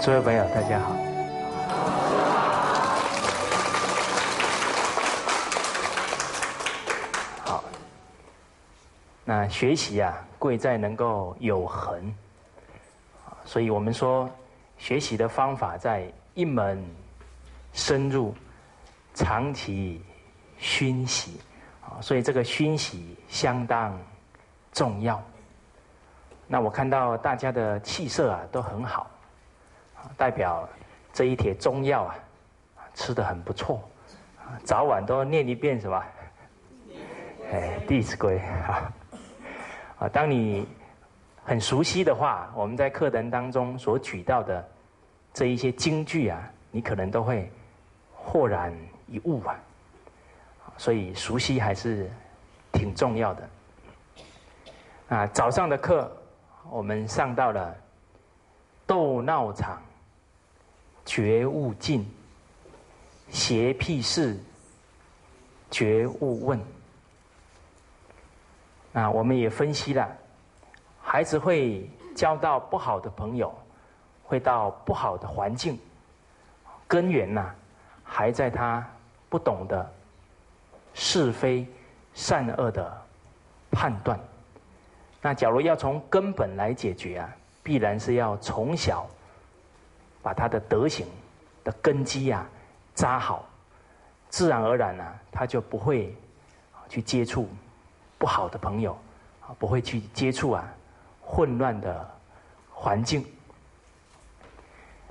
诸位朋友，大家好。好，那学习啊，贵在能够有恒。所以我们说，学习的方法在一门深入，长期熏习。啊，所以这个熏习相当重要。那我看到大家的气色啊都很好，代表这一帖中药啊吃的很不错，早晚都念一遍什么？哎，《弟子规》啊，啊，当你很熟悉的话，我们在课程当中所举到的这一些京剧啊，你可能都会豁然一悟啊。所以熟悉还是挺重要的。啊，早上的课。我们上到了斗闹场，觉悟尽，邪僻事，觉悟问。啊，我们也分析了，孩子会交到不好的朋友，会到不好的环境，根源呐，还在他不懂得是非善恶的判断。那假如要从根本来解决啊，必然是要从小把他的德行的根基啊扎好，自然而然呢，他就不会去接触不好的朋友，啊，不会去接触啊混乱的环境。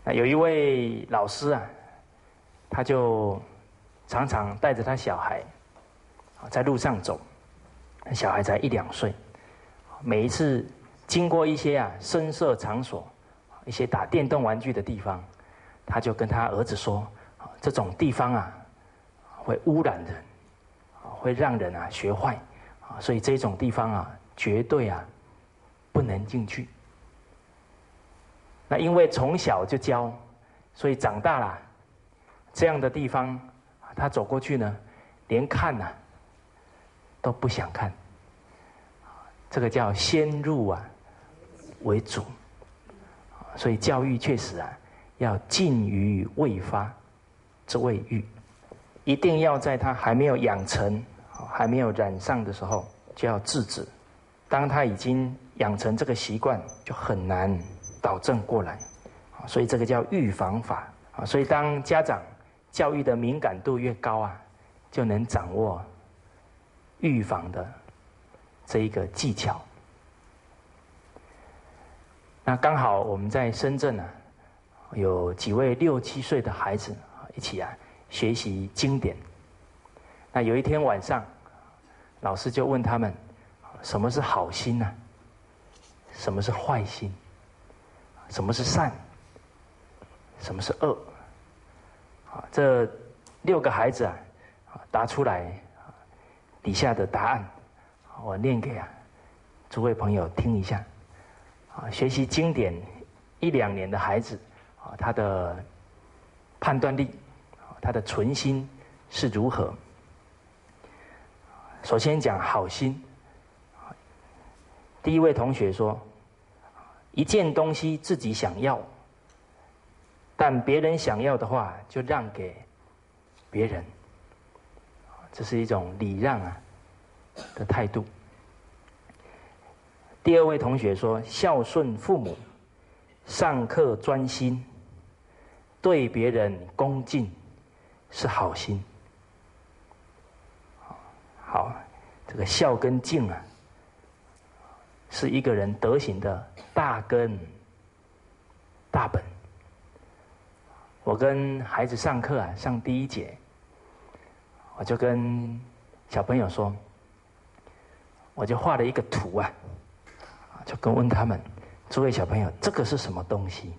那有一位老师啊，他就常常带着他小孩在路上走，小孩才一两岁。每一次经过一些啊声色场所，一些打电动玩具的地方，他就跟他儿子说：“这种地方啊，会污染人，会让人啊学坏，啊，所以这种地方啊，绝对啊不能进去。”那因为从小就教，所以长大了，这样的地方，他走过去呢，连看呐都不想看。这个叫先入啊为主，所以教育确实啊要禁于未发之未愈，一定要在他还没有养成、还没有染上的时候就要制止。当他已经养成这个习惯，就很难导正过来。所以这个叫预防法啊。所以当家长教育的敏感度越高啊，就能掌握预防的。这一个技巧，那刚好我们在深圳呢，有几位六七岁的孩子一起啊学习经典。那有一天晚上，老师就问他们：什么是好心呢？什么是坏心？什么是善？什么是恶？啊，这六个孩子啊，答出来底下的答案。我念给啊诸位朋友听一下，啊，学习经典一两年的孩子，啊，他的判断力，他的存心是如何？首先讲好心，第一位同学说，一件东西自己想要，但别人想要的话就让给别人，这是一种礼让啊。的态度。第二位同学说：“孝顺父母，上课专心，对别人恭敬，是好心。”好，这个孝跟敬啊，是一个人德行的大根、大本。我跟孩子上课啊，上第一节，我就跟小朋友说。我就画了一个图啊，就跟问他们，诸位小朋友，这个是什么东西？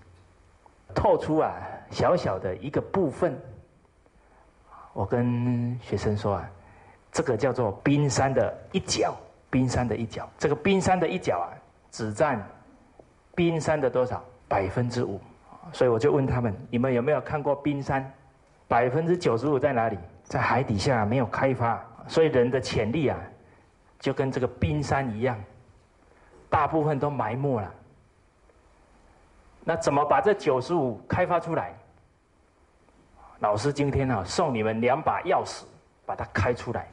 透出啊小小的一个部分。我跟学生说啊，这个叫做冰山的一角，冰山的一角。这个冰山的一角啊，只占冰山的多少？百分之五。所以我就问他们，你们有没有看过冰山？百分之九十五在哪里？在海底下没有开发。所以人的潜力啊。就跟这个冰山一样，大部分都埋没了。那怎么把这九十五开发出来？老师今天啊，送你们两把钥匙，把它开出来。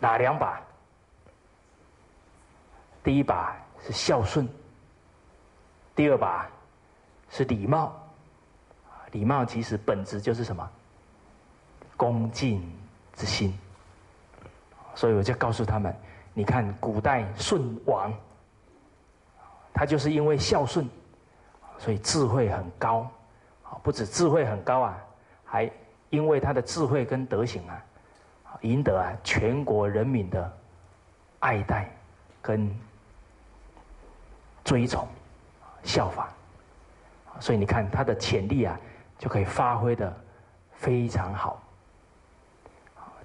哪两把？第一把是孝顺，第二把是礼貌。礼貌其实本质就是什么？恭敬之心。所以我就告诉他们：，你看古代舜王，他就是因为孝顺，所以智慧很高。不止智慧很高啊，还因为他的智慧跟德行啊，赢得啊全国人民的爱戴跟追崇、效仿。所以你看他的潜力啊，就可以发挥的非常好。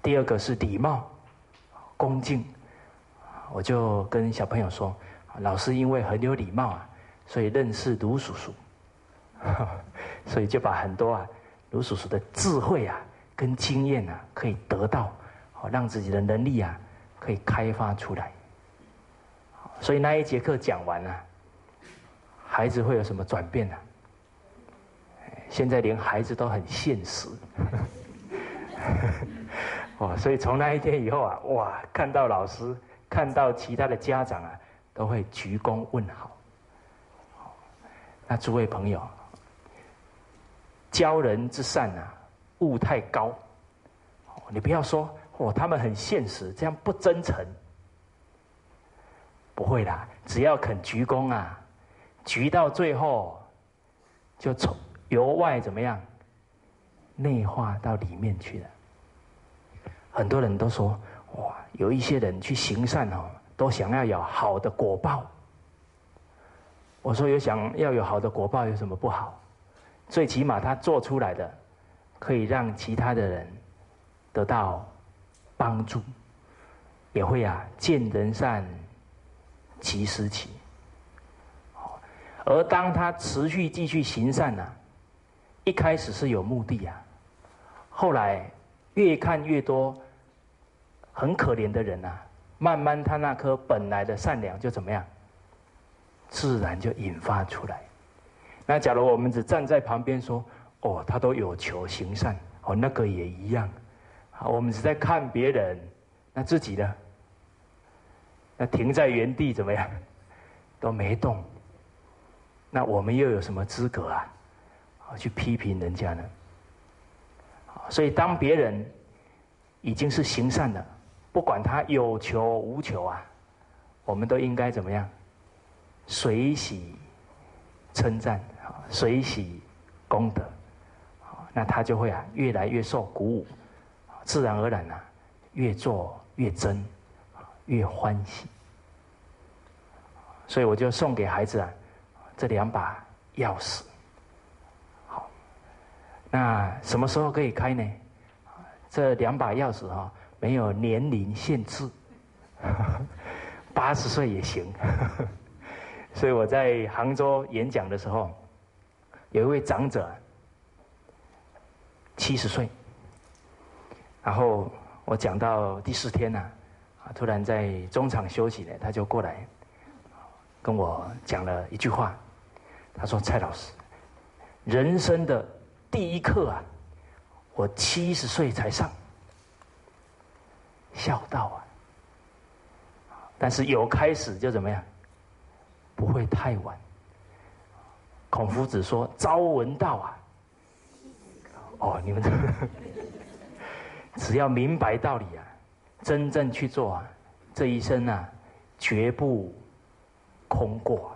第二个是礼貌、恭敬。我就跟小朋友说，老师因为很有礼貌啊，所以认识卢叔叔。所以就把很多啊卢叔叔的智慧啊跟经验啊可以得到，好让自己的能力啊可以开发出来。所以那一节课讲完了，孩子会有什么转变呢？现在连孩子都很现实，哇！所以从那一天以后啊，哇，看到老师，看到其他的家长啊，都会鞠躬问好。那诸位朋友。教人之善啊，物太高。你不要说哦，他们很现实，这样不真诚。不会啦，只要肯鞠躬啊，鞠到最后，就从由外怎么样，内化到里面去了。很多人都说哇，有一些人去行善哦，都想要有好的果报。我说有想要有好的果报有什么不好？最起码他做出来的，可以让其他的人得到帮助，也会啊见人善，其实起。而当他持续继续行善呢，一开始是有目的啊，后来越看越多很可怜的人呐，慢慢他那颗本来的善良就怎么样，自然就引发出来。那假如我们只站在旁边说：“哦，他都有求行善，哦，那个也一样。”好，我们只在看别人，那自己呢？那停在原地怎么样？都没动。那我们又有什么资格啊？去批评人家呢？所以当别人已经是行善了，不管他有求无求啊，我们都应该怎么样？随喜称赞。随喜功德，那他就会啊越来越受鼓舞，自然而然啊越做越真，越欢喜。所以我就送给孩子啊这两把钥匙。好，那什么时候可以开呢？这两把钥匙哈没有年龄限制，八十岁也行。所以我在杭州演讲的时候。有一位长者，七十岁，然后我讲到第四天呢，啊，突然在中场休息呢，他就过来跟我讲了一句话，他说：“蔡老师，人生的第一课啊，我七十岁才上，孝道啊，但是有开始就怎么样，不会太晚。”孔夫子说：“朝闻道啊，哦，你们这 只要明白道理啊，真正去做啊，这一生啊，绝不空过。”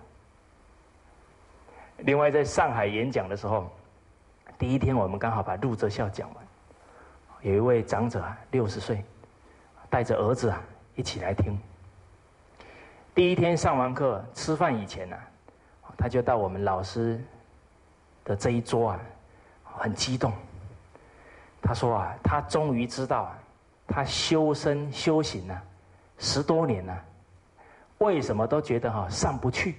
另外，在上海演讲的时候，第一天我们刚好把陆泽孝讲完，有一位长者啊，六十岁，带着儿子啊一起来听。第一天上完课，吃饭以前呢。他就到我们老师的这一桌啊，很激动。他说啊，他终于知道啊，他修身修行啊，十多年了，为什么都觉得哈上不去？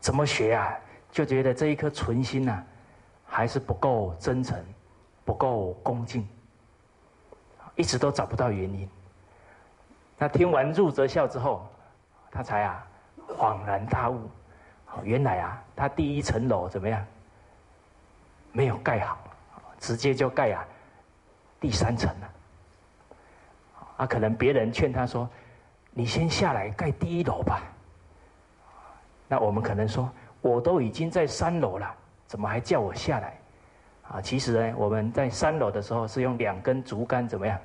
怎么学啊？就觉得这一颗纯心呐，还是不够真诚，不够恭敬，一直都找不到原因。那听完入则笑之后，他才啊。恍然大悟，原来啊，他第一层楼怎么样？没有盖好，直接就盖啊第三层了。啊，可能别人劝他说：“你先下来盖第一楼吧。”那我们可能说：“我都已经在三楼了，怎么还叫我下来？”啊，其实呢，我们在三楼的时候是用两根竹竿怎么样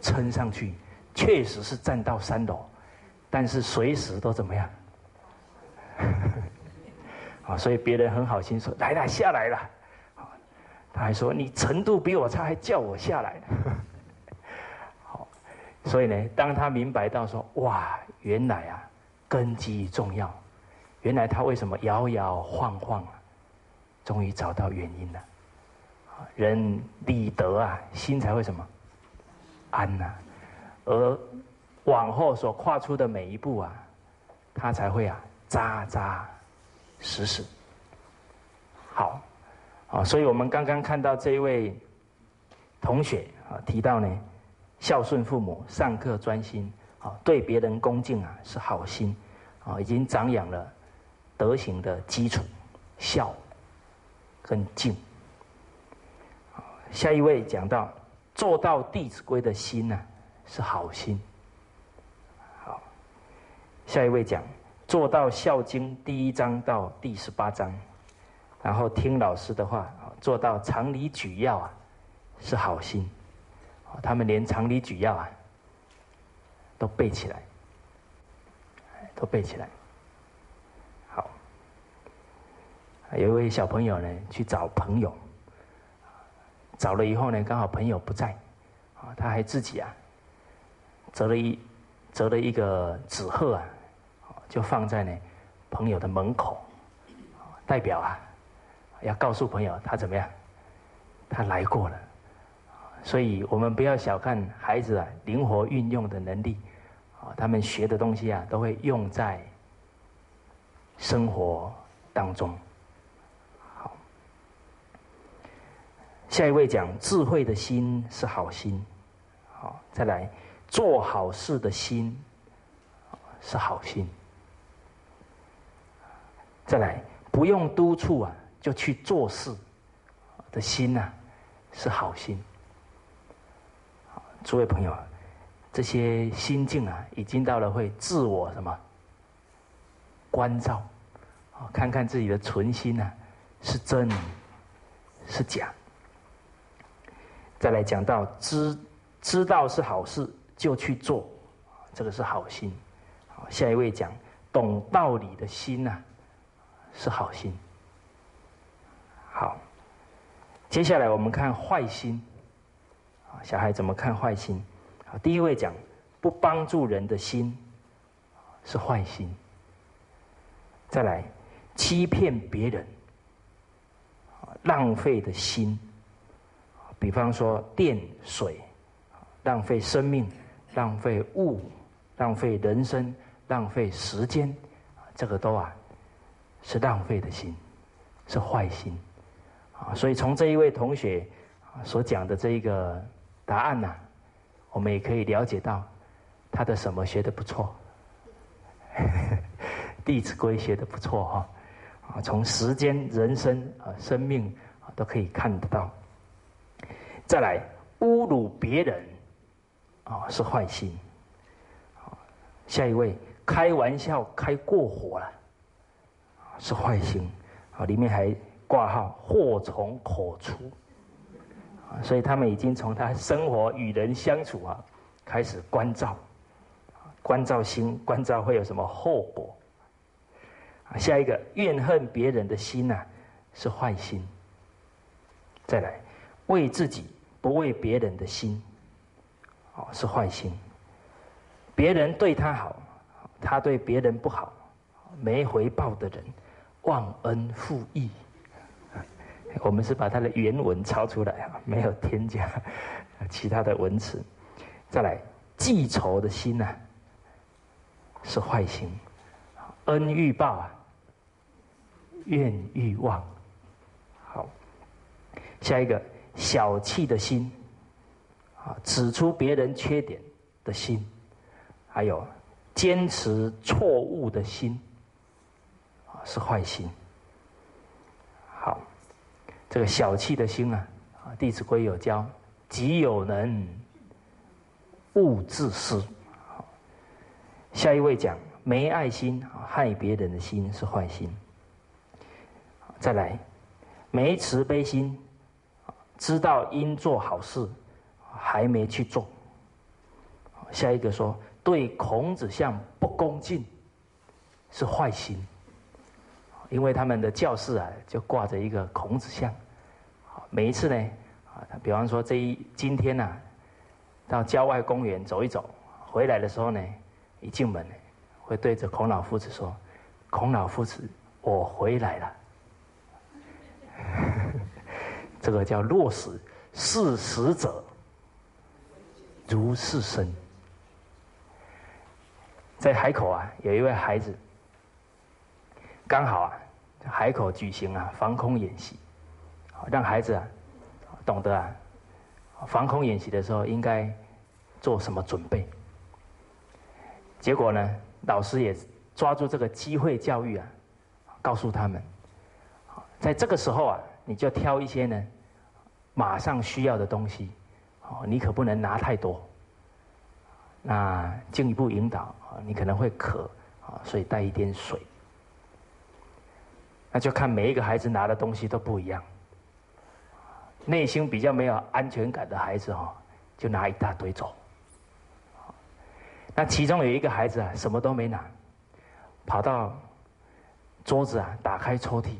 撑上去，确实是站到三楼，但是随时都怎么样？啊，所以别人很好心说：“来了，下来了。”他还说：“你程度比我差，还叫我下来。”好，所以呢，当他明白到说：“哇，原来啊，根基重要。原来他为什么摇摇晃晃？终于找到原因了。人理德啊，心才会什么安呐。而往后所跨出的每一步啊，他才会啊扎扎实实。好。”啊，所以我们刚刚看到这一位同学啊，提到呢，孝顺父母，上课专心，啊，对别人恭敬啊，是好心，啊，已经长养了德行的基础，孝跟敬。下一位讲到做到《弟子规》的心呢，是好心。好，下一位讲做到《孝经》第一章到第十八章。然后听老师的话，做到常理举要啊，是好心。他们连常理举要啊，都背起来，都背起来。好，有一位小朋友呢，去找朋友，找了以后呢，刚好朋友不在，啊，他还自己啊，折了一折了一个纸鹤啊，就放在呢朋友的门口，代表啊。要告诉朋友他怎么样？他来过了，所以我们不要小看孩子啊，灵活运用的能力啊，他们学的东西啊，都会用在生活当中。好，下一位讲智慧的心是好心，好，再来做好事的心是好心，再来不用督促啊。就去做事的心呐，是好心。诸位朋友，这些心境啊，已经到了会自我什么关照，啊，看看自己的存心呐，是真是假。再来讲到知知道是好事就去做，这个是好心。好，下一位讲懂道理的心呐，是好心。好，接下来我们看坏心。啊，小孩怎么看坏心？好，第一位讲不帮助人的心是坏心。再来欺骗别人，浪费的心。比方说电水，浪费生命，浪费物，浪费人生，浪费时间，这个都啊是浪费的心，是坏心。啊，所以从这一位同学所讲的这一个答案呢，我们也可以了解到他的什么学的不错，《弟子规》学的不错哈。啊，从时间、人生啊、生命啊都可以看得到。再来侮辱别人啊，是坏心。下一位开玩笑开过火了，是坏心。啊，里面还。挂号祸从口出，所以他们已经从他生活与人相处啊，开始关照，关照心，关照会有什么后果？下一个怨恨别人的心呐，是坏心。再来，为自己不为别人的心，哦，是坏心。别人对他好，他对别人不好，没回报的人，忘恩负义。我们是把它的原文抄出来啊，没有添加 其他的文词。再来，记仇的心呢，是坏心，恩欲报啊，怨欲忘。好，下一个小气的心，啊，指出别人缺点的心，还有坚持错误的心，是坏心。好，这个小气的心啊，啊，《弟子规》有教：己有能，勿自私。下一位讲没爱心，害别人的心是坏心。再来，没慈悲心，知道应做好事，还没去做。下一个说对孔子像不恭敬，是坏心。因为他们的教室啊，就挂着一个孔子像。每一次呢，啊，比方说这一今天呢，到郊外公园走一走，回来的时候呢。一进门，会对着孔老夫子说：“孔老夫子，我回来了。”这个叫落实事实者如是生。在海口啊，有一位孩子，刚好啊，海口举行啊防空演习，让孩子啊懂得啊防空演习的时候应该做什么准备。结果呢，老师也抓住这个机会教育啊，告诉他们，在这个时候啊，你就挑一些呢，马上需要的东西，哦，你可不能拿太多。那进一步引导啊，你可能会渴啊，所以带一点水。那就看每一个孩子拿的东西都不一样。内心比较没有安全感的孩子哈，就拿一大堆走。那其中有一个孩子啊，什么都没拿，跑到桌子啊，打开抽屉，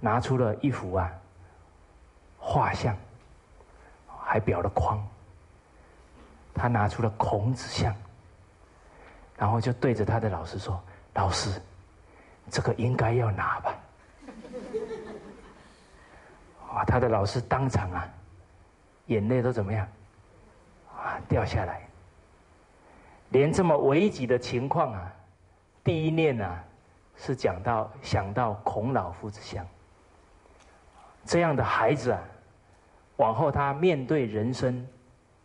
拿出了一幅啊画像，还裱了框。他拿出了孔子像，然后就对着他的老师说：“老师，这个应该要拿吧？”啊，他的老师当场啊，眼泪都怎么样？啊，掉下来。连这么危急的情况啊，第一念啊，是讲到想到孔老夫子像。这样的孩子啊，往后他面对人生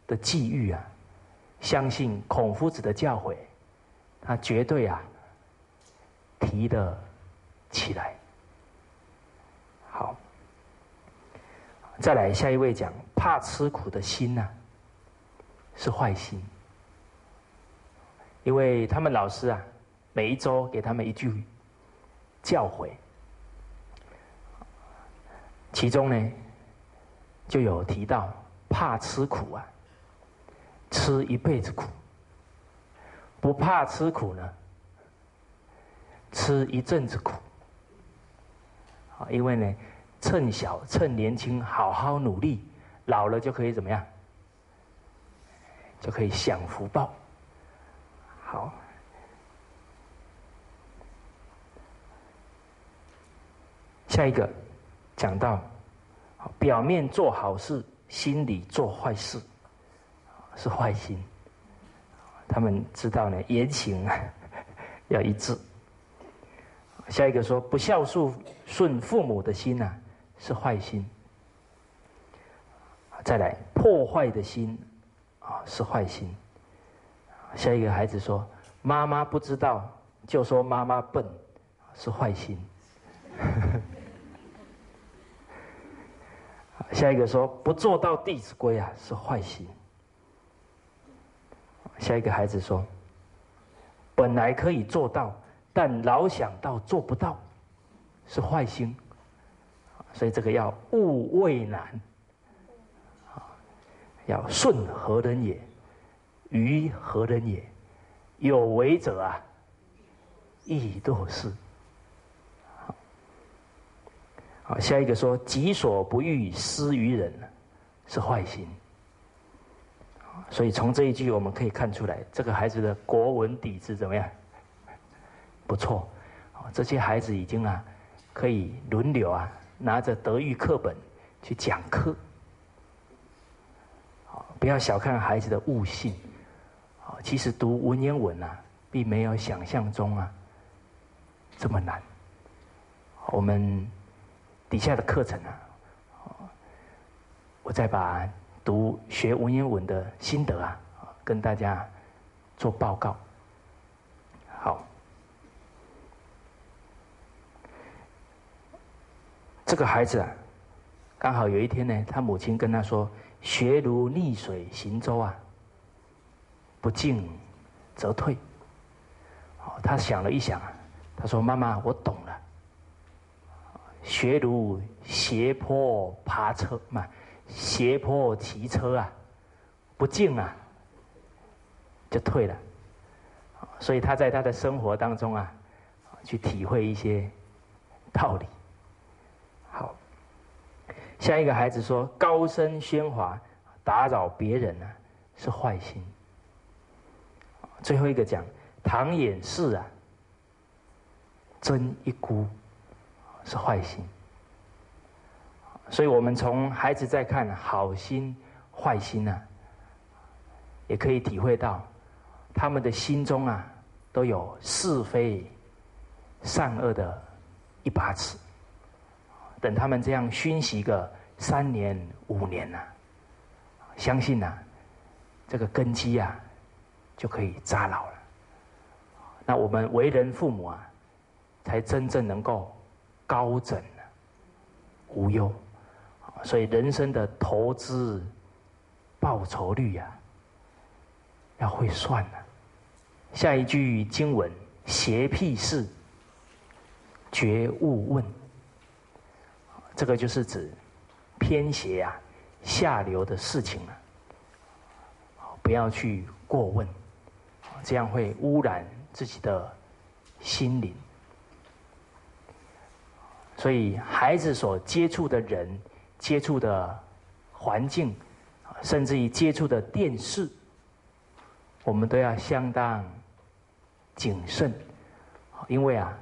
的际遇啊，相信孔夫子的教诲，他绝对啊提得起来。好，再来下一位讲怕吃苦的心呢，是坏心。因为他们老师啊，每一周给他们一句教诲，其中呢就有提到怕吃苦啊，吃一辈子苦；不怕吃苦呢，吃一阵子苦。啊，因为呢，趁小趁年轻好好努力，老了就可以怎么样？就可以享福报。好，下一个讲到，表面做好事，心里做坏事，是坏心。他们知道呢，言行 要一致。下一个说不孝顺顺父母的心呢，是坏心。再来破坏的心啊，是坏心。下一个孩子说：“妈妈不知道，就说妈妈笨，是坏心。”下一个说：“不做到《弟子规》啊，是坏心。”下一个孩子说：“本来可以做到，但老想到做不到，是坏心。”所以这个要勿畏难，要顺何人也。于何人也？有为者啊，亦多是。好，下一个说：己所不欲，施于人，是坏心。所以从这一句我们可以看出来，这个孩子的国文底子怎么样？不错。这些孩子已经啊，可以轮流啊，拿着德育课本去讲课。不要小看孩子的悟性。其实读文言文啊，并没有想象中啊这么难。我们底下的课程啊，我再把读学文言文的心得啊，跟大家做报告。好，这个孩子啊，刚好有一天呢，他母亲跟他说：“学如逆水行舟啊，不进则退。”好，他想了一想啊，他说：“妈妈，我懂了。学如斜坡爬车嘛，斜坡骑车啊，不进啊，就退了。”所以他在他的生活当中啊，去体会一些道理。好，下一个孩子说：“高声喧哗，打扰别人呢，是坏心。”最后一个讲：“唐掩饰啊，真一孤，是坏心。”所以我们从孩子在看好心、坏心呢，也可以体会到。他们的心中啊，都有是非、善恶的一把尺。等他们这样熏习个三年、五年呐，相信呐，这个根基啊，就可以扎牢了。那我们为人父母啊，才真正能够高枕无忧。所以人生的投资报酬率呀，要会算呐。下一句经文：“邪僻事，绝勿问。”这个就是指偏邪啊、下流的事情啊，不要去过问，这样会污染自己的心灵。所以，孩子所接触的人、接触的环境，甚至于接触的电视。我们都要相当谨慎，因为啊，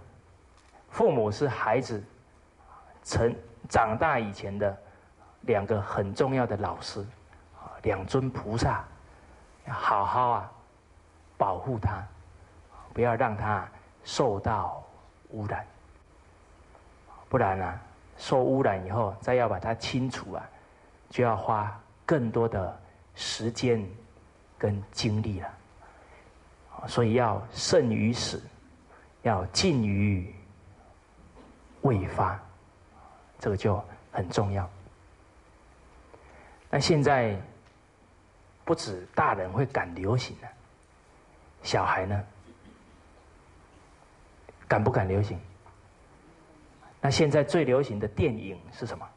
父母是孩子成长大以前的两个很重要的老师，两尊菩萨，要好好啊保护他，不要让他受到污染，不然啊，受污染以后再要把它清除啊，就要花更多的时间。跟精力了，所以要慎于始，要尽于未发，这个就很重要。那现在不止大人会赶流行了，小孩呢，敢不敢流行？那现在最流行的电影是什么？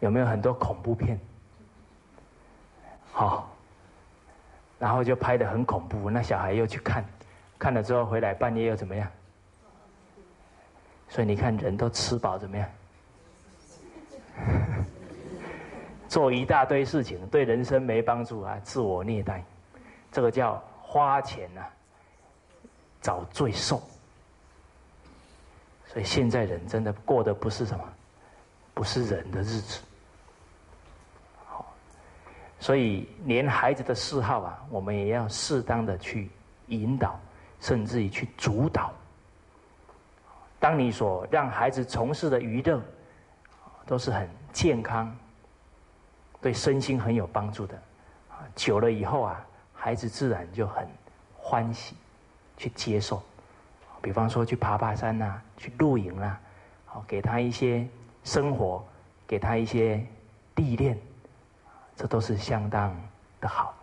有没有很多恐怖片？好，然后就拍的很恐怖，那小孩又去看，看了之后回来半夜又怎么样？所以你看人都吃饱怎么样？做一大堆事情对人生没帮助啊，自我虐待，这个叫花钱呐，找罪受。所以现在人真的过的不是什么，不是人的日子。好所以，连孩子的嗜好啊，我们也要适当的去引导，甚至于去主导。当你所让孩子从事的娱乐，都是很健康，对身心很有帮助的，久了以后啊，孩子自然就很欢喜去接受。比方说去爬爬山呐，去露营啦，好，给他一些生活，给他一些历练。这都是相当的好，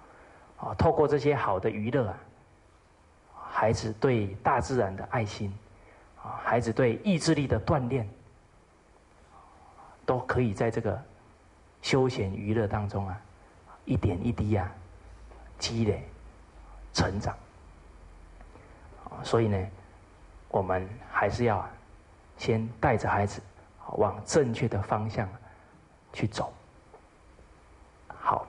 啊，透过这些好的娱乐啊，孩子对大自然的爱心，啊，孩子对意志力的锻炼，都可以在这个休闲娱乐当中啊，一点一滴啊，积累成长。所以呢，我们还是要先带着孩子往正确的方向去走。好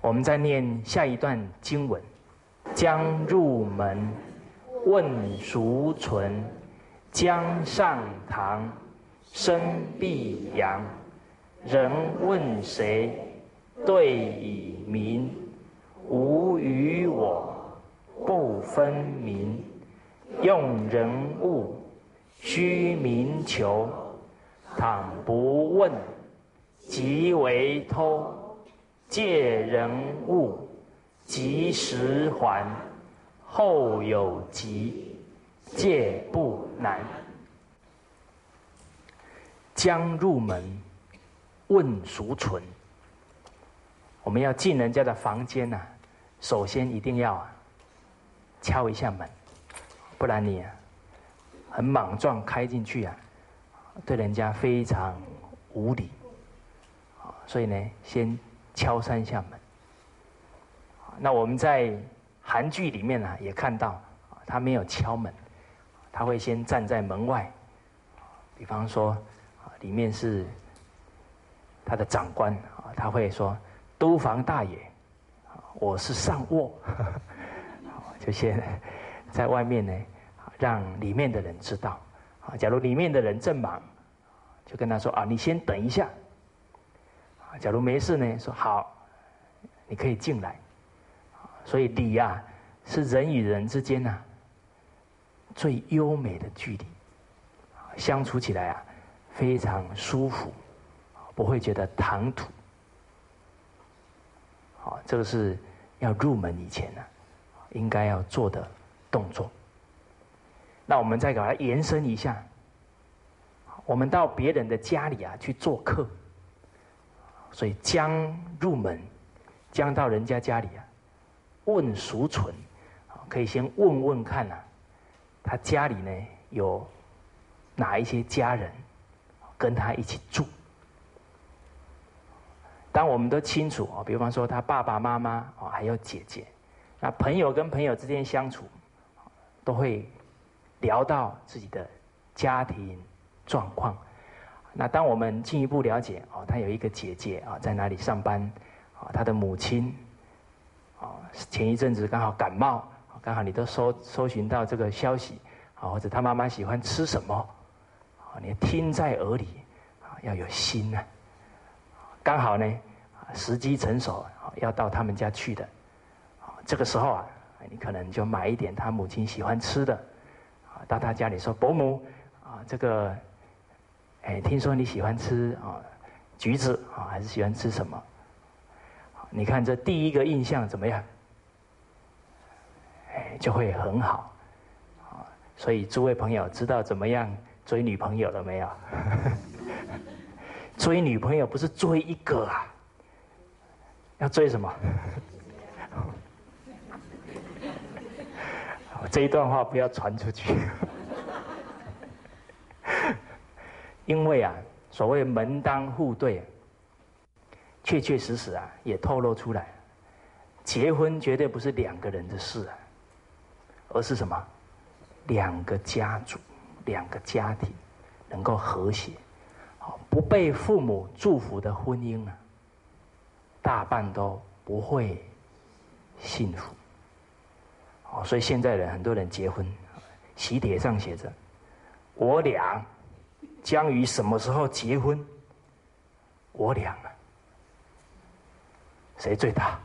我们再念下一段经文：将入门，问孰存？将上堂，生必扬。人问谁？对以明。无与我，不分明。用人物，须明求。倘不问，即为偷。借人物，及时还。后有急，借不难。将入门，问孰存？我们要进人家的房间呐，首先一定要敲一下门，不然你很莽撞开进去啊，对人家非常无礼。所以呢，先敲三下门。那我们在韩剧里面呢，也看到他没有敲门，他会先站在门外，比方说。里面是他的长官啊，他会说：“都房大爷，我是上卧。” 就先在外面呢，让里面的人知道。啊，假如里面的人正忙，就跟他说：“啊，你先等一下。”啊，假如没事呢，说好，你可以进来。所以礼啊，是人与人之间呐最优美的距离，相处起来啊。非常舒服，不会觉得唐突。好，这个是要入门以前呢，应该要做的动作。那我们再给它延伸一下，我们到别人的家里啊去做客，所以将入门，将到人家家里啊，问孰存，可以先问问看啊，他家里呢有哪一些家人。跟他一起住。当我们都清楚啊，比方说他爸爸妈妈啊，还有姐姐，那朋友跟朋友之间相处，都会聊到自己的家庭状况。那当我们进一步了解哦，他有一个姐姐啊，在哪里上班啊？他的母亲啊，前一阵子刚好感冒，刚好你都搜搜寻到这个消息啊，或者他妈妈喜欢吃什么？啊你听在耳里，啊，要有心啊。刚好呢，时机成熟，要到他们家去的。这个时候啊，你可能就买一点他母亲喜欢吃的，啊，到他家里说：“伯母，啊，这个，哎，听说你喜欢吃啊，橘子啊，还是喜欢吃什么？”你看这第一个印象怎么样？哎，就会很好。啊，所以诸位朋友知道怎么样？追女朋友了没有？追女朋友不是追一个啊，要追什么？这一段话不要传出去，因为啊，所谓门当户对，确确实实啊，也透露出来，结婚绝对不是两个人的事啊，而是什么？两个家族。两个家庭能够和谐，好不被父母祝福的婚姻啊，大半都不会幸福。所以现在人很多人结婚，喜帖上写着：“我俩将于什么时候结婚？”我俩啊，谁最大？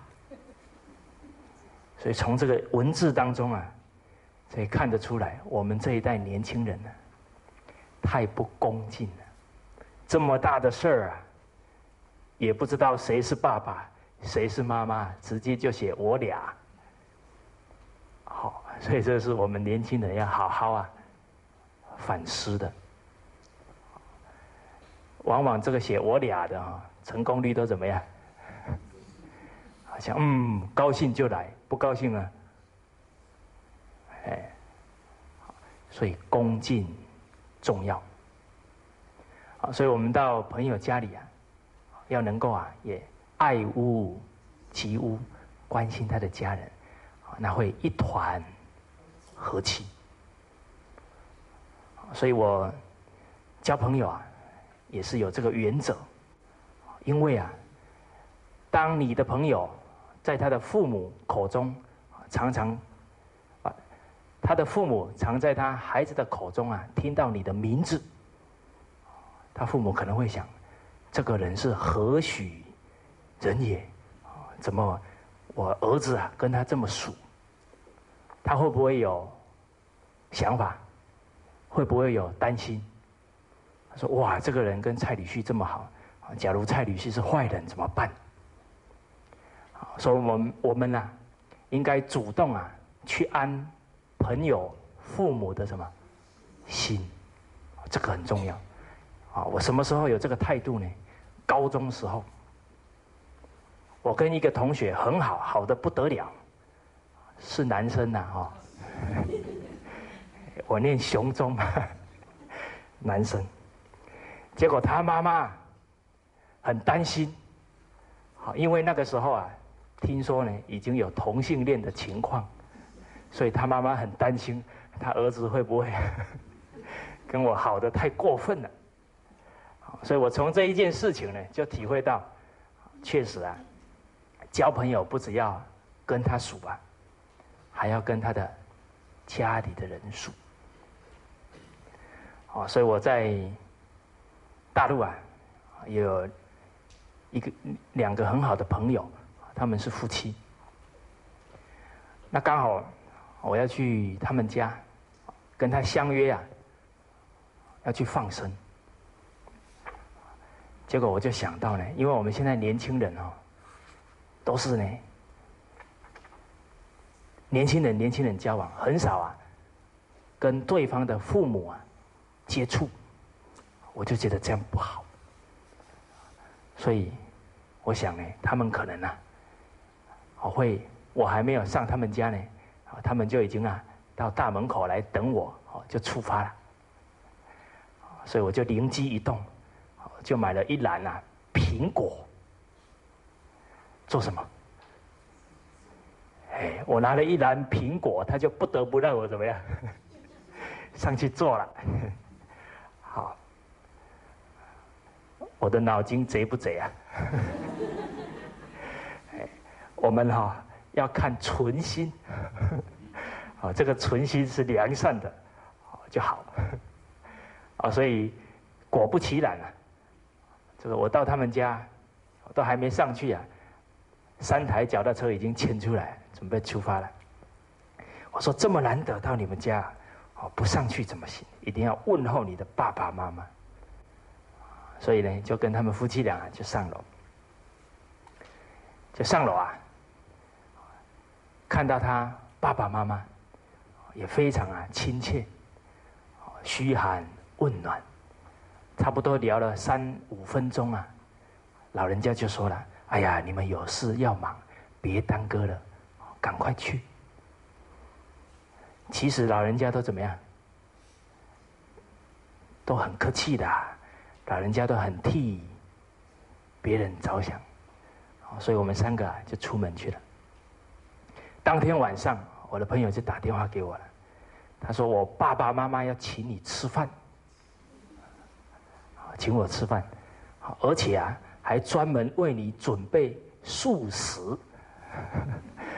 所以从这个文字当中啊。可以看得出来，我们这一代年轻人呢，太不恭敬了。这么大的事儿啊，也不知道谁是爸爸，谁是妈妈，直接就写我俩。好，所以这是我们年轻人要好好啊反思的。往往这个写我俩的啊，成功率都怎么样？好像嗯，高兴就来，不高兴呢。哎，所以恭敬重要。啊，所以我们到朋友家里啊，要能够啊，也爱屋及乌，关心他的家人，那会一团和气。所以我交朋友啊，也是有这个原则，因为啊，当你的朋友在他的父母口中常常啊。他的父母常在他孩子的口中啊听到你的名字，他父母可能会想：这个人是何许人也？怎么我儿子啊跟他这么熟？他会不会有想法？会不会有担心？他说：哇，这个人跟蔡礼旭这么好，假如蔡礼旭是坏人怎么办？所以我们我们呢，应该主动啊去安。朋友父母的什么心，这个很重要。啊，我什么时候有这个态度呢？高中时候，我跟一个同学很好，好的不得了，是男生呐，哈。我念雄中，男生，结果他妈妈很担心，好，因为那个时候啊，听说呢已经有同性恋的情况，所以他妈妈很担心他儿子会不会 跟我好的太过分了，所以我从这一件事情呢就体会到，确实啊，交朋友不只要跟他熟啊，还要跟他的家里的人熟。啊，所以我在大陆啊，有一个两个很好的朋友，他们是夫妻。那刚好我要去他们家，跟他相约啊，要去放生。结果我就想到呢，因为我们现在年轻人哦，都是呢，年轻人年轻人交往很少啊，跟对方的父母啊。接触，我就觉得这样不好，所以我想呢，他们可能呢，我会我还没有上他们家呢，他们就已经啊到大门口来等我，哦，就出发了，所以我就灵机一动，就买了一篮啊苹果，做什么？我拿了一篮苹果，他就不得不让我怎么样，上去坐了。好，我的脑筋贼不贼啊？我们哈要看存心，啊，这个存心是良善的，就好。啊，所以果不其然啊，这个我到他们家，都还没上去啊，三台脚踏车已经牵出来，准备出发了。我说这么难得到你们家。哦，不上去怎么行？一定要问候你的爸爸妈妈。所以呢，就跟他们夫妻俩就上楼，就上楼啊，看到他爸爸妈妈也非常啊亲切，嘘寒问暖，差不多聊了三五分钟啊，老人家就说了：“哎呀，你们有事要忙，别耽搁了，赶快去。”其实老人家都怎么样？都很客气的，老人家都很替别人着想，所以我们三个就出门去了。当天晚上，我的朋友就打电话给我了，他说：“我爸爸妈妈要请你吃饭，请我吃饭，而且啊，还专门为你准备素食。”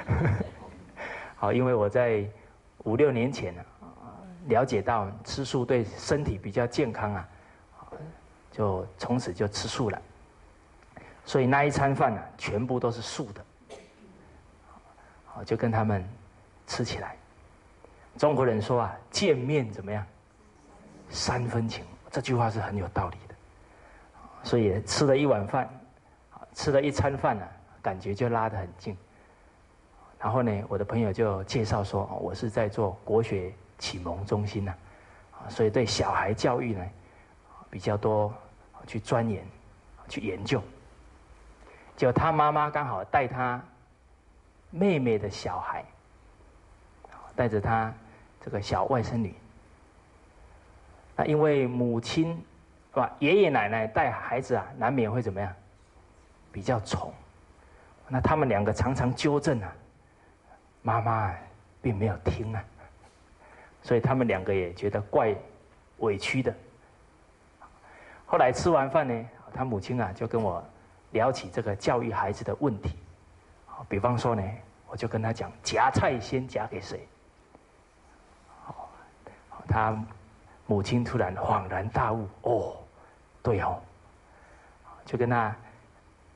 好，因为我在。五六年前呢，了解到吃素对身体比较健康啊，就从此就吃素了。所以那一餐饭呢，全部都是素的，好就跟他们吃起来。中国人说啊，见面怎么样？三分情，这句话是很有道理的。所以吃了一碗饭，吃了一餐饭呢，感觉就拉得很近。然后呢，我的朋友就介绍说，我是在做国学启蒙中心呢，啊，所以对小孩教育呢，比较多去钻研，去研究。就他妈妈刚好带他妹妹的小孩，带着他这个小外甥女。那因为母亲是吧，爷爷奶奶带孩子啊，难免会怎么样，比较宠。那他们两个常常纠正啊。妈妈并没有听啊，所以他们两个也觉得怪委屈的。后来吃完饭呢，他母亲啊就跟我聊起这个教育孩子的问题。比方说呢，我就跟他讲夹菜先夹给谁。他母亲突然恍然大悟，哦，对哦，就跟他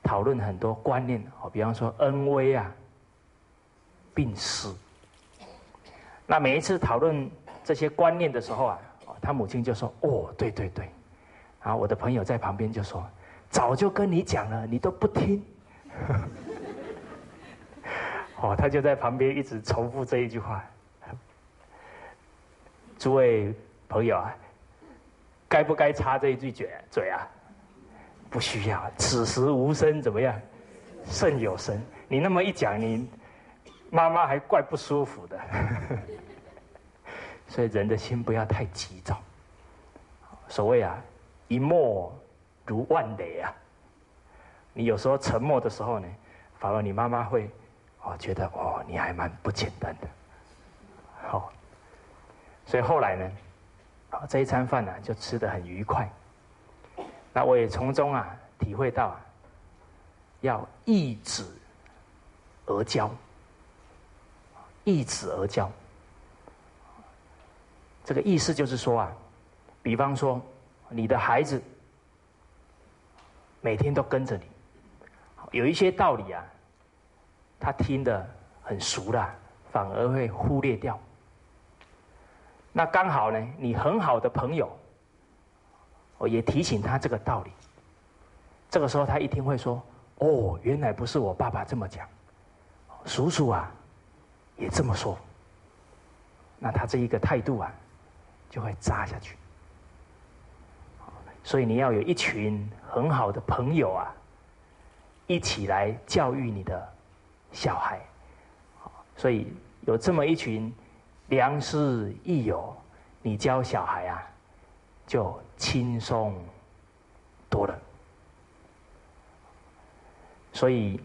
讨论很多观念。哦，比方说恩威啊。病死。那每一次讨论这些观念的时候啊，他母亲就说：“哦，对对对。”然后我的朋友在旁边就说：“早就跟你讲了，你都不听。”哦，他就在旁边一直重复这一句话。诸位朋友啊，该不该插这一句嘴嘴啊？不需要，此时无声怎么样？胜有声。你那么一讲，你妈妈还怪不舒服的。所以人的心不要太急躁。所谓啊，一默如万雷啊。你有时候沉默的时候呢，反而你妈妈会哦觉得哦你还蛮不简单的。好，所以后来呢，啊这一餐饭呢就吃的很愉快。那我也从中啊体会到，要易子而教，一子而教。这个意思就是说啊，比方说你的孩子每天都跟着你，有一些道理啊，他听得很熟了，反而会忽略掉。那刚好呢，你很好的朋友。我也提醒他这个道理。这个时候他一听会说：“哦，原来不是我爸爸这么讲，叔叔啊也这么说。”那他这一个态度啊，就会扎下去。所以你要有一群很好的朋友啊，一起来教育你的小孩。所以有这么一群良师益友，你教小孩啊。就轻松多了，所以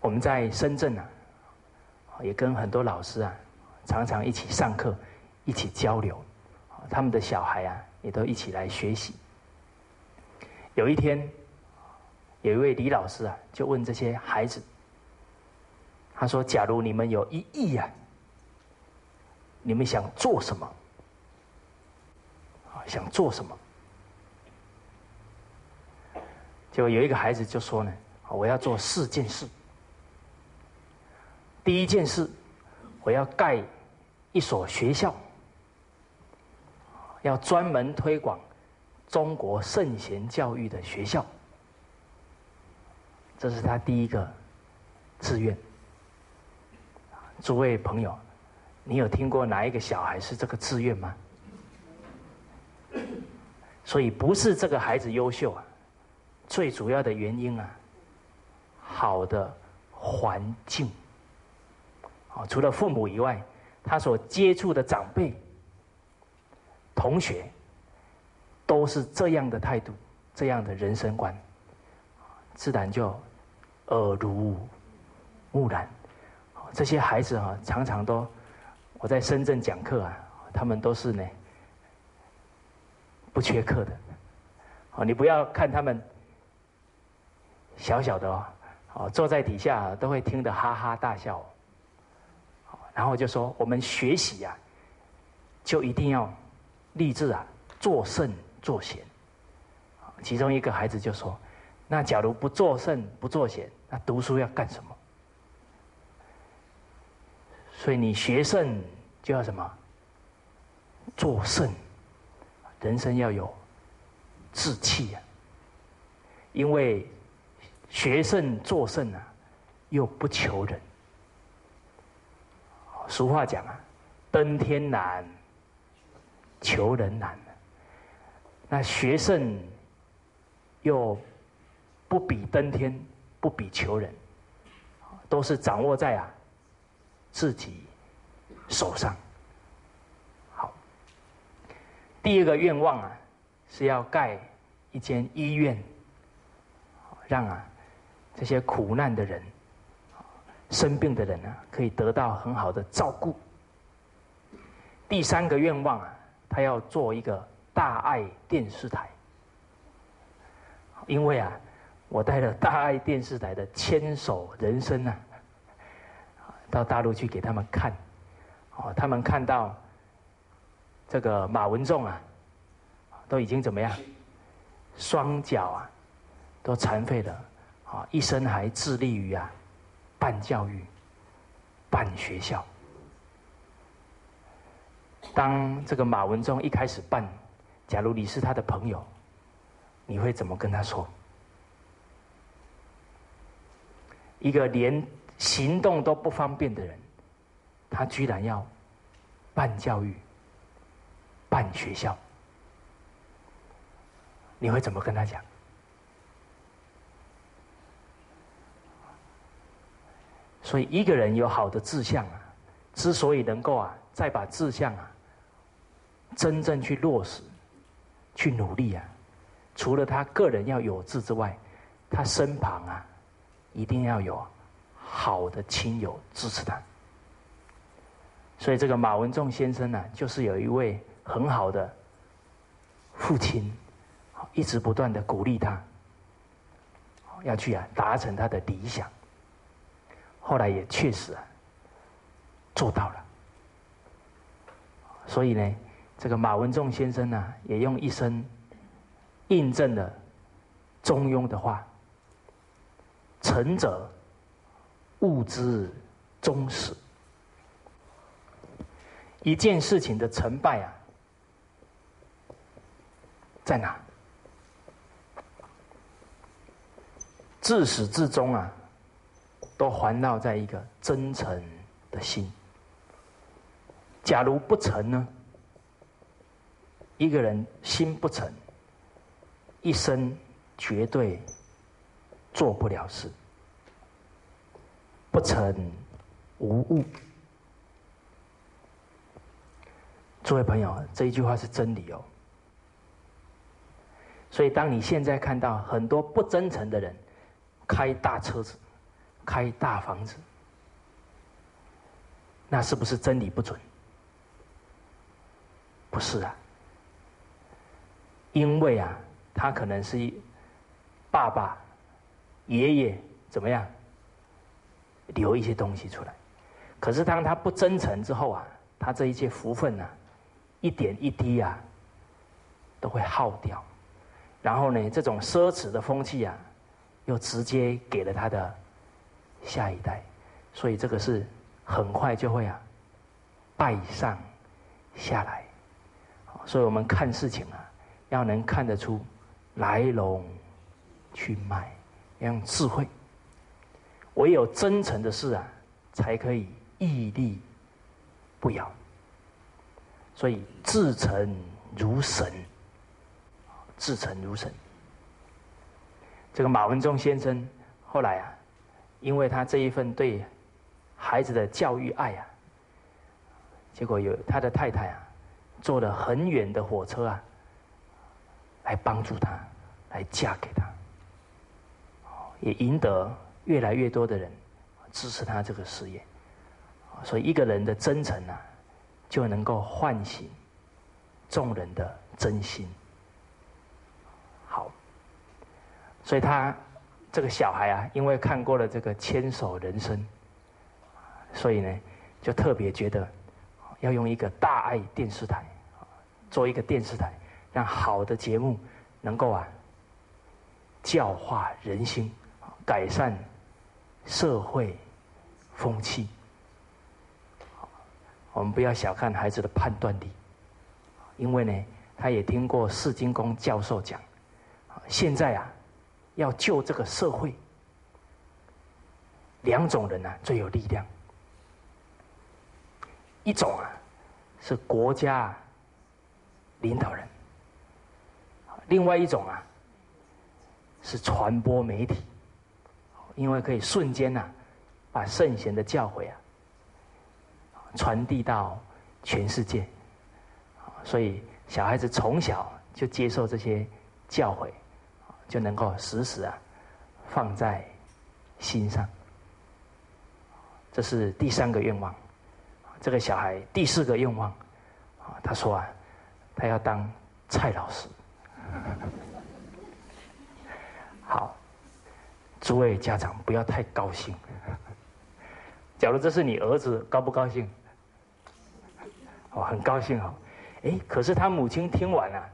我们在深圳啊，也跟很多老师啊，常常一起上课，一起交流，他们的小孩啊，也都一起来学习。有一天，有一位李老师啊，就问这些孩子，他说：“假如你们有一亿呀，你们想做什么？”想做什么？就有一个孩子就说呢：“我要做四件事。第一件事，我要盖一所学校，要专门推广中国圣贤教育的学校。这是他第一个志愿。诸位朋友，你有听过哪一个小孩是这个志愿吗？”所以不是这个孩子优秀啊，最主要的原因啊，好的环境，除了父母以外，他所接触的长辈、同学，都是这样的态度，这样的人生观，自然就耳濡目染。这些孩子啊，常常都我在深圳讲课啊，他们都是呢。不缺课的，哦，你不要看他们小小的哦，哦，坐在底下都会听得哈哈大笑，然后就说我们学习呀，就一定要立志啊，做圣做贤。其中一个孩子就说：“那假如不做圣不做贤，那读书要干什么？”所以你学圣就要什么？做圣。人生要有志气啊，因为学圣做圣啊，又不求人。俗话讲啊，登天难，求人难。那学圣又不比登天，不比求人，都是掌握在啊自己手上。好第二个愿望啊，是要盖一间医院，让啊这些苦难的人、生病的人呢，可以得到很好的照顾。第三个愿望啊，他要做一个大爱电视台，因为啊，我带了大爱电视台的牵手人生啊，到大陆去给他们看，哦，他们看到。这个马文仲啊，都已经怎么样？双脚啊，都残废了，啊，一生还致力于啊，办教育、办学校。当这个马文忠一开始办，假如你是他的朋友，你会怎么跟他说？一个连行动都不方便的人，他居然要办教育、办学校，你会怎么跟他讲？所以，一个人有好的志向啊，之所以能够啊，再把志向啊，真正去落实、去努力啊，除了他个人要有志之外，他身旁啊，一定要有好的亲友支持他。所以，这个马文仲先生呢，就是有一位很好的父亲，一直不断的鼓励他，要去啊达成他的理想。后来也确实做到了。所以呢，这个马文仲先生呢，也用一生印证了中庸的话：“成者物之终始。”一件事情的成败啊，在哪？自始至终啊，都环绕在一个真诚的心。假如不成呢？一个人心不诚，一生绝对做不了事。不成无物。诸位朋友，这一句话是真理哦。所以，当你现在看到很多不真诚的人开大车子、开大房子，那是不是真理不准？不是啊，因为啊，他可能是爸爸、爷爷怎么样留一些东西出来，可是当他不真诚之后啊，他这一切福分呢？一点一滴呀，都会耗掉。然后呢，这种奢侈的风气啊，又直接给了他的下一代，所以这个是很快就会啊败上下来。所以我们看事情啊，要能看得出来龙去脉，要用智慧。唯有真诚的事啊，才可以屹立不摇。所以至诚如神，至诚如神。这个马文忠先生后来啊，因为他这一份对孩子的教育爱啊，结果有他的太太啊，坐了很远的火车啊，来帮助他，来嫁给他，也赢得越来越多的人支持他这个事业。所以一个人的真诚啊。就能够唤醒众人的真心。好，所以他这个小孩啊，因为看过了这个《牵手人生》，所以呢，就特别觉得要用一个大爱电视台，做一个电视台，让好的节目能够啊教化人心，改善社会风气。我们不要小看孩子的判断力，因为呢，他也听过世金公教授讲，现在啊，要救这个社会，两种人呢最有力量，一种啊是国家领导人，另外一种啊是传播媒体，因为可以瞬间呐把圣贤的教诲啊。传递到全世界，所以小孩子从小就接受这些教诲，就能够时时啊放在心上。这是第三个愿望。这个小孩第四个愿望，啊，他说啊，他要当蔡老师。好，诸位家长不要太高兴。假如这是你儿子，高不高兴？哦，很高兴哦，哎，可是他母亲听完了，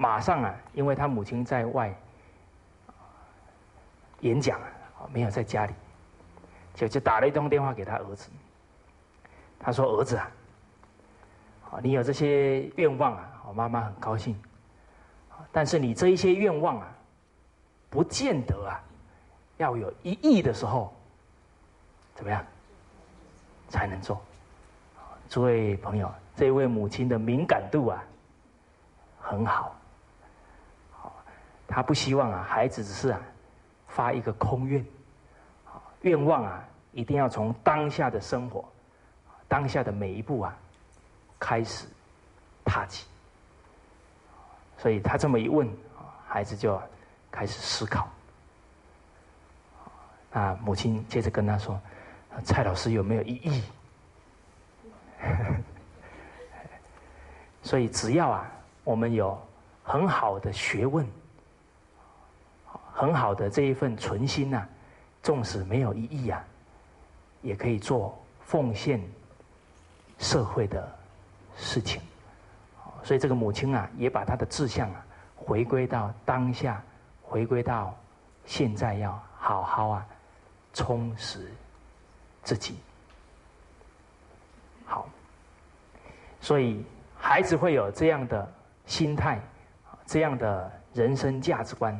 马上啊，因为他母亲在外演讲啊，没有在家里，就就打了一通电话给他儿子。他说：“儿子啊，你有这些愿望啊，我妈妈很高兴。但是你这一些愿望啊，不见得啊，要有一亿的时候，怎么样才能做？”诸位朋友，这位母亲的敏感度啊，很好。他不希望啊，孩子只是啊，发一个空愿，愿望啊，一定要从当下的生活，当下的每一步啊，开始踏起。所以他这么一问，孩子就开始思考。啊，母亲接着跟他说：“蔡老师有没有异议？” 所以只要啊，我们有很好的学问。很好的这一份存心呐，纵使没有意义啊，也可以做奉献社会的事情。所以这个母亲啊，也把她的志向啊，回归到当下，回归到现在，要好好啊，充实自己。好，所以孩子会有这样的心态，这样的人生价值观。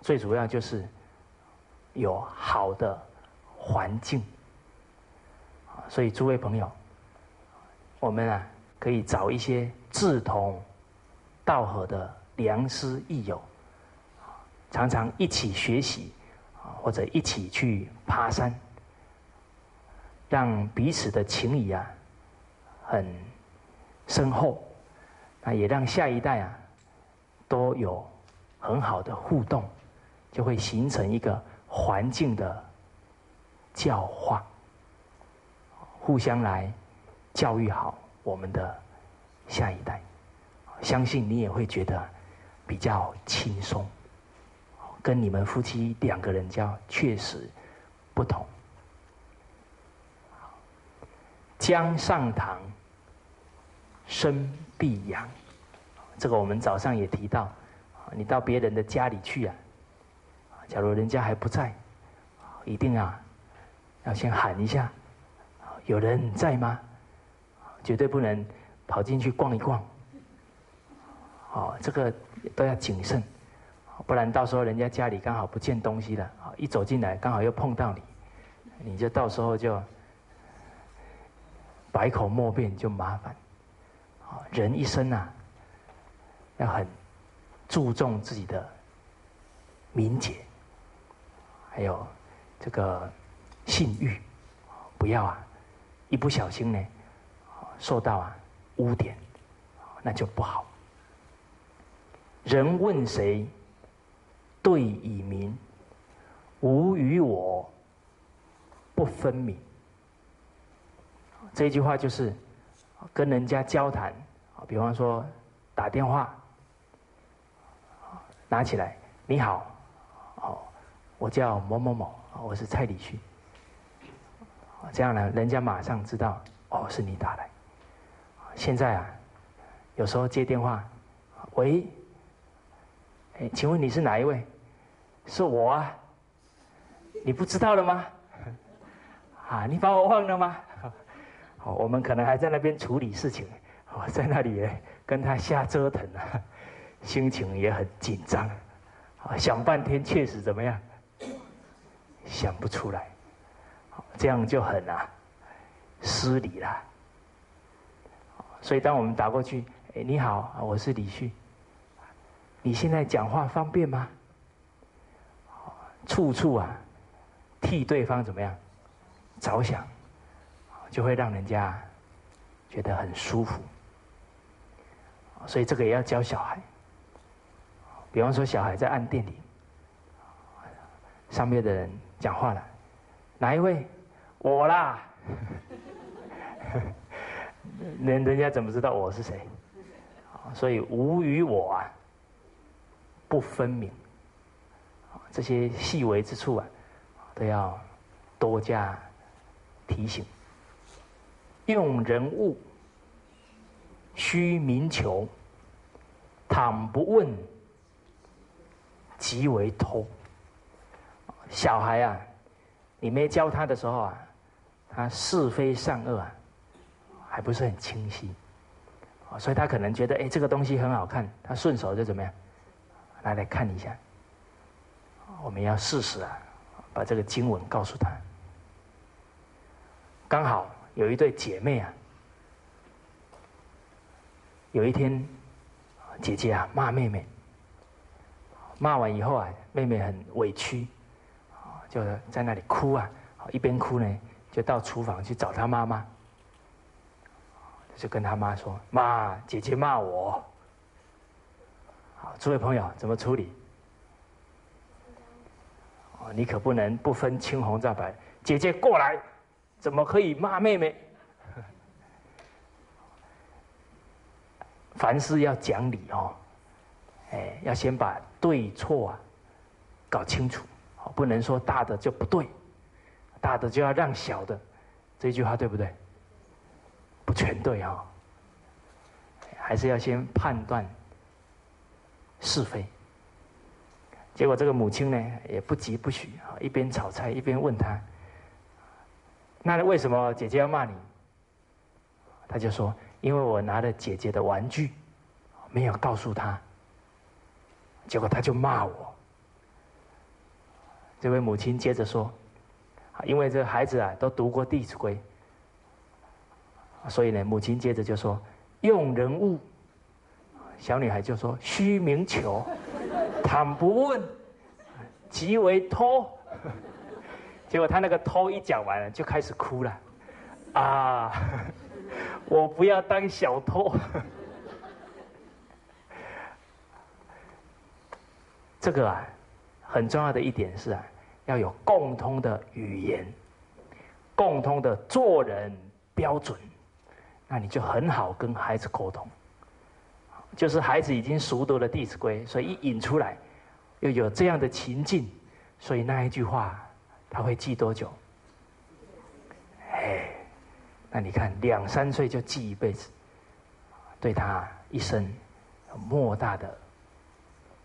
最主要就是有好的环境，所以诸位朋友，我们啊可以找一些志同道合的良师益友，常常一起学习啊，或者一起去爬山，让彼此的情谊啊很深厚，那也让下一代啊都有很好的互动。就会形成一个环境的教化，互相来教育好我们的下一代，相信你也会觉得比较轻松，跟你们夫妻两个人家确实不同。江上堂生必养，这个我们早上也提到，你到别人的家里去啊。假如人家还不在，一定啊，要先喊一下，有人在吗？绝对不能跑进去逛一逛。哦，这个都要谨慎，不然到时候人家家里刚好不见东西了，一走进来刚好又碰到你，你就到时候就百口莫辩，就麻烦。人一生啊，要很注重自己的名节。还有这个性欲，不要啊，一不小心呢，受到啊污点，那就不好。人问谁，对以明，无与我不分明。这句话就是跟人家交谈啊，比方说打电话，拿起来，你好，我叫某某某，我是蔡礼旭。这样呢，人家马上知道哦，是你打来。现在啊，有时候接电话，喂，哎，请问你是哪一位？是我啊，你不知道了吗？啊，你把我忘了吗？好，我们可能还在那边处理事情，我在那里跟他瞎折腾啊，心情也很紧张，想半天确实怎么样？想不出来，这样就很啊失礼了。所以当我们打过去，哎，你好，我是李旭，你现在讲话方便吗？处处啊替对方怎么样着想，就会让人家觉得很舒服。所以这个也要教小孩，比方说小孩在按电铃，上面的人。讲话了，哪一位？我啦。人人家怎么知道我是谁？所以无与我啊不分明。这些细微之处啊，都要多加提醒。用人物须明求，倘不问，即为偷。小孩啊，你没教他的时候啊，他是非善恶啊，还不是很清晰，所以他可能觉得哎，这个东西很好看，他顺手就怎么样，来来看一下。我们要试试啊，把这个经文告诉他。刚好有一对姐妹啊，有一天，姐姐啊骂妹妹，骂完以后啊，妹妹很委屈，就在那里哭啊，一边哭呢，就到厨房去找他妈妈，就跟他妈说：“妈，姐姐骂我。”好，诸位朋友怎么处理？哦，你可不能不分青红皂白。姐姐过来，怎么可以骂妹妹？凡事要讲理哦，哎，要先把对错啊搞清楚，不能说大的就不对，大的就要让小的，这句话对不对？不全对啊，还是要先判断是非。结果这个母亲呢也不急不徐啊，一边炒菜一边问他：“那为什么姐姐要骂你？”他就说。因为我拿了姐姐的玩具，没有告诉她，结果他就骂我。这位母亲接着说：“因为这孩子啊都读过《弟子规》，所以呢，母亲接着就说：‘用人物。’小女孩就说：‘虚名求，倘不问，即为偷。’结果她那个偷一讲完了，就开始哭了，啊！”我不要当小偷。这个啊，很重要的一点是啊，要有共通的语言，共通的做人标准，那你就很好跟孩子沟通。就是孩子已经熟读了《弟子规》，所以一引出来，又有这样的情境，所以那一句话他会记多久？哎。那你看，两三岁就记一辈子，对他一生莫大的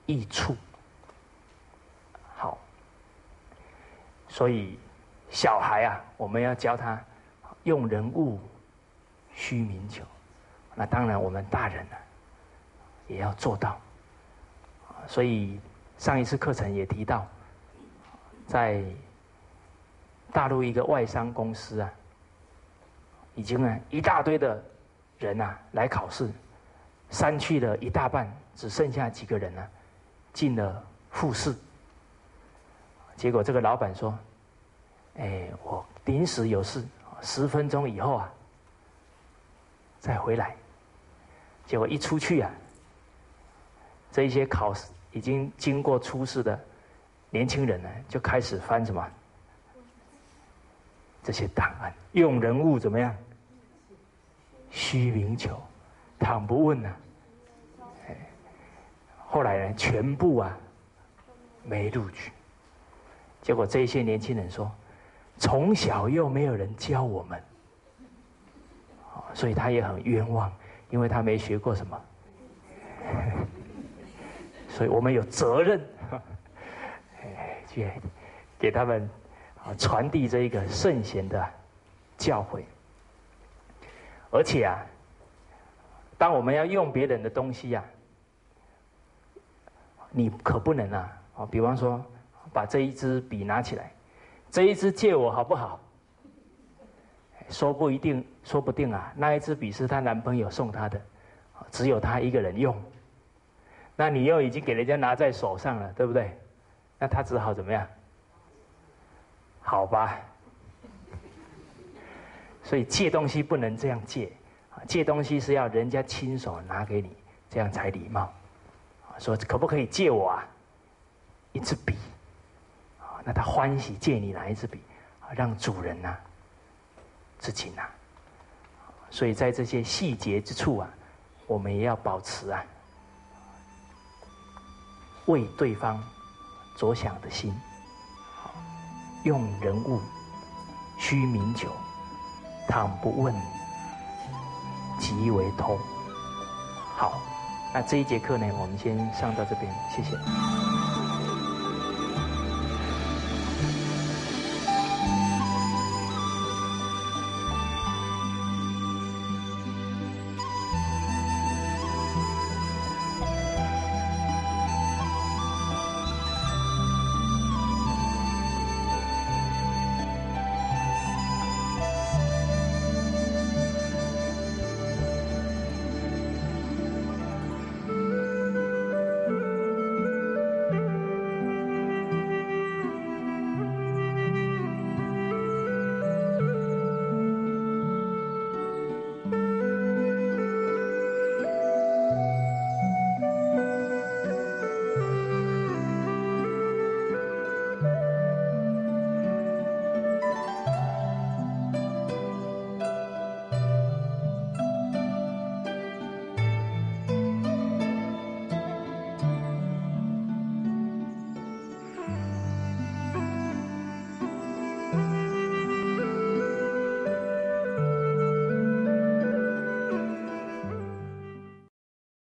益处。所以小孩啊，我们要教他用人物须名求。那当然，我们大人呢也要做到。所以上一次课程也提到，在大陆一个外商公司啊。已经呢，一大堆的人呐来考试，删去了一大半，只剩下几个人呢，进了复试。结果这个老板说：“哎，我临时有事，十分钟以后啊再回来。”结果一出去啊，这一些考试已经经过初试的年轻人呢，就开始翻什么？这些档案用人物怎么样？虚名求，倘不问呢？后来呢，全部啊没录取。结果这些年轻人说，从小又没有人教我们，所以他也很冤枉，因为他没学过什么。所以我们有责任，去给他们。啊，传递这一个圣贤的教诲，而且啊，当我们要用别人的东西呀，你可不能啊！啊，比方说，把这一支笔拿起来，这一支借我好不好？说不一定，说不定啊，那一支笔是她男朋友送她的，只有她一个人用，那你又已经给人家拿在手上了，对不对？那她只好怎么样？好吧，所以借东西不能这样借，借东西是要人家亲手拿给你，这样才礼貌。说可不可以借我啊？一支笔，那他欢喜借你哪一支笔？让主人呐自己拿。所以在这些细节之处啊，我们也要保持啊为对方着想的心。用人物须名酒，倘不问，即为偷。好，那这一节课呢，我们先上到这边，谢谢。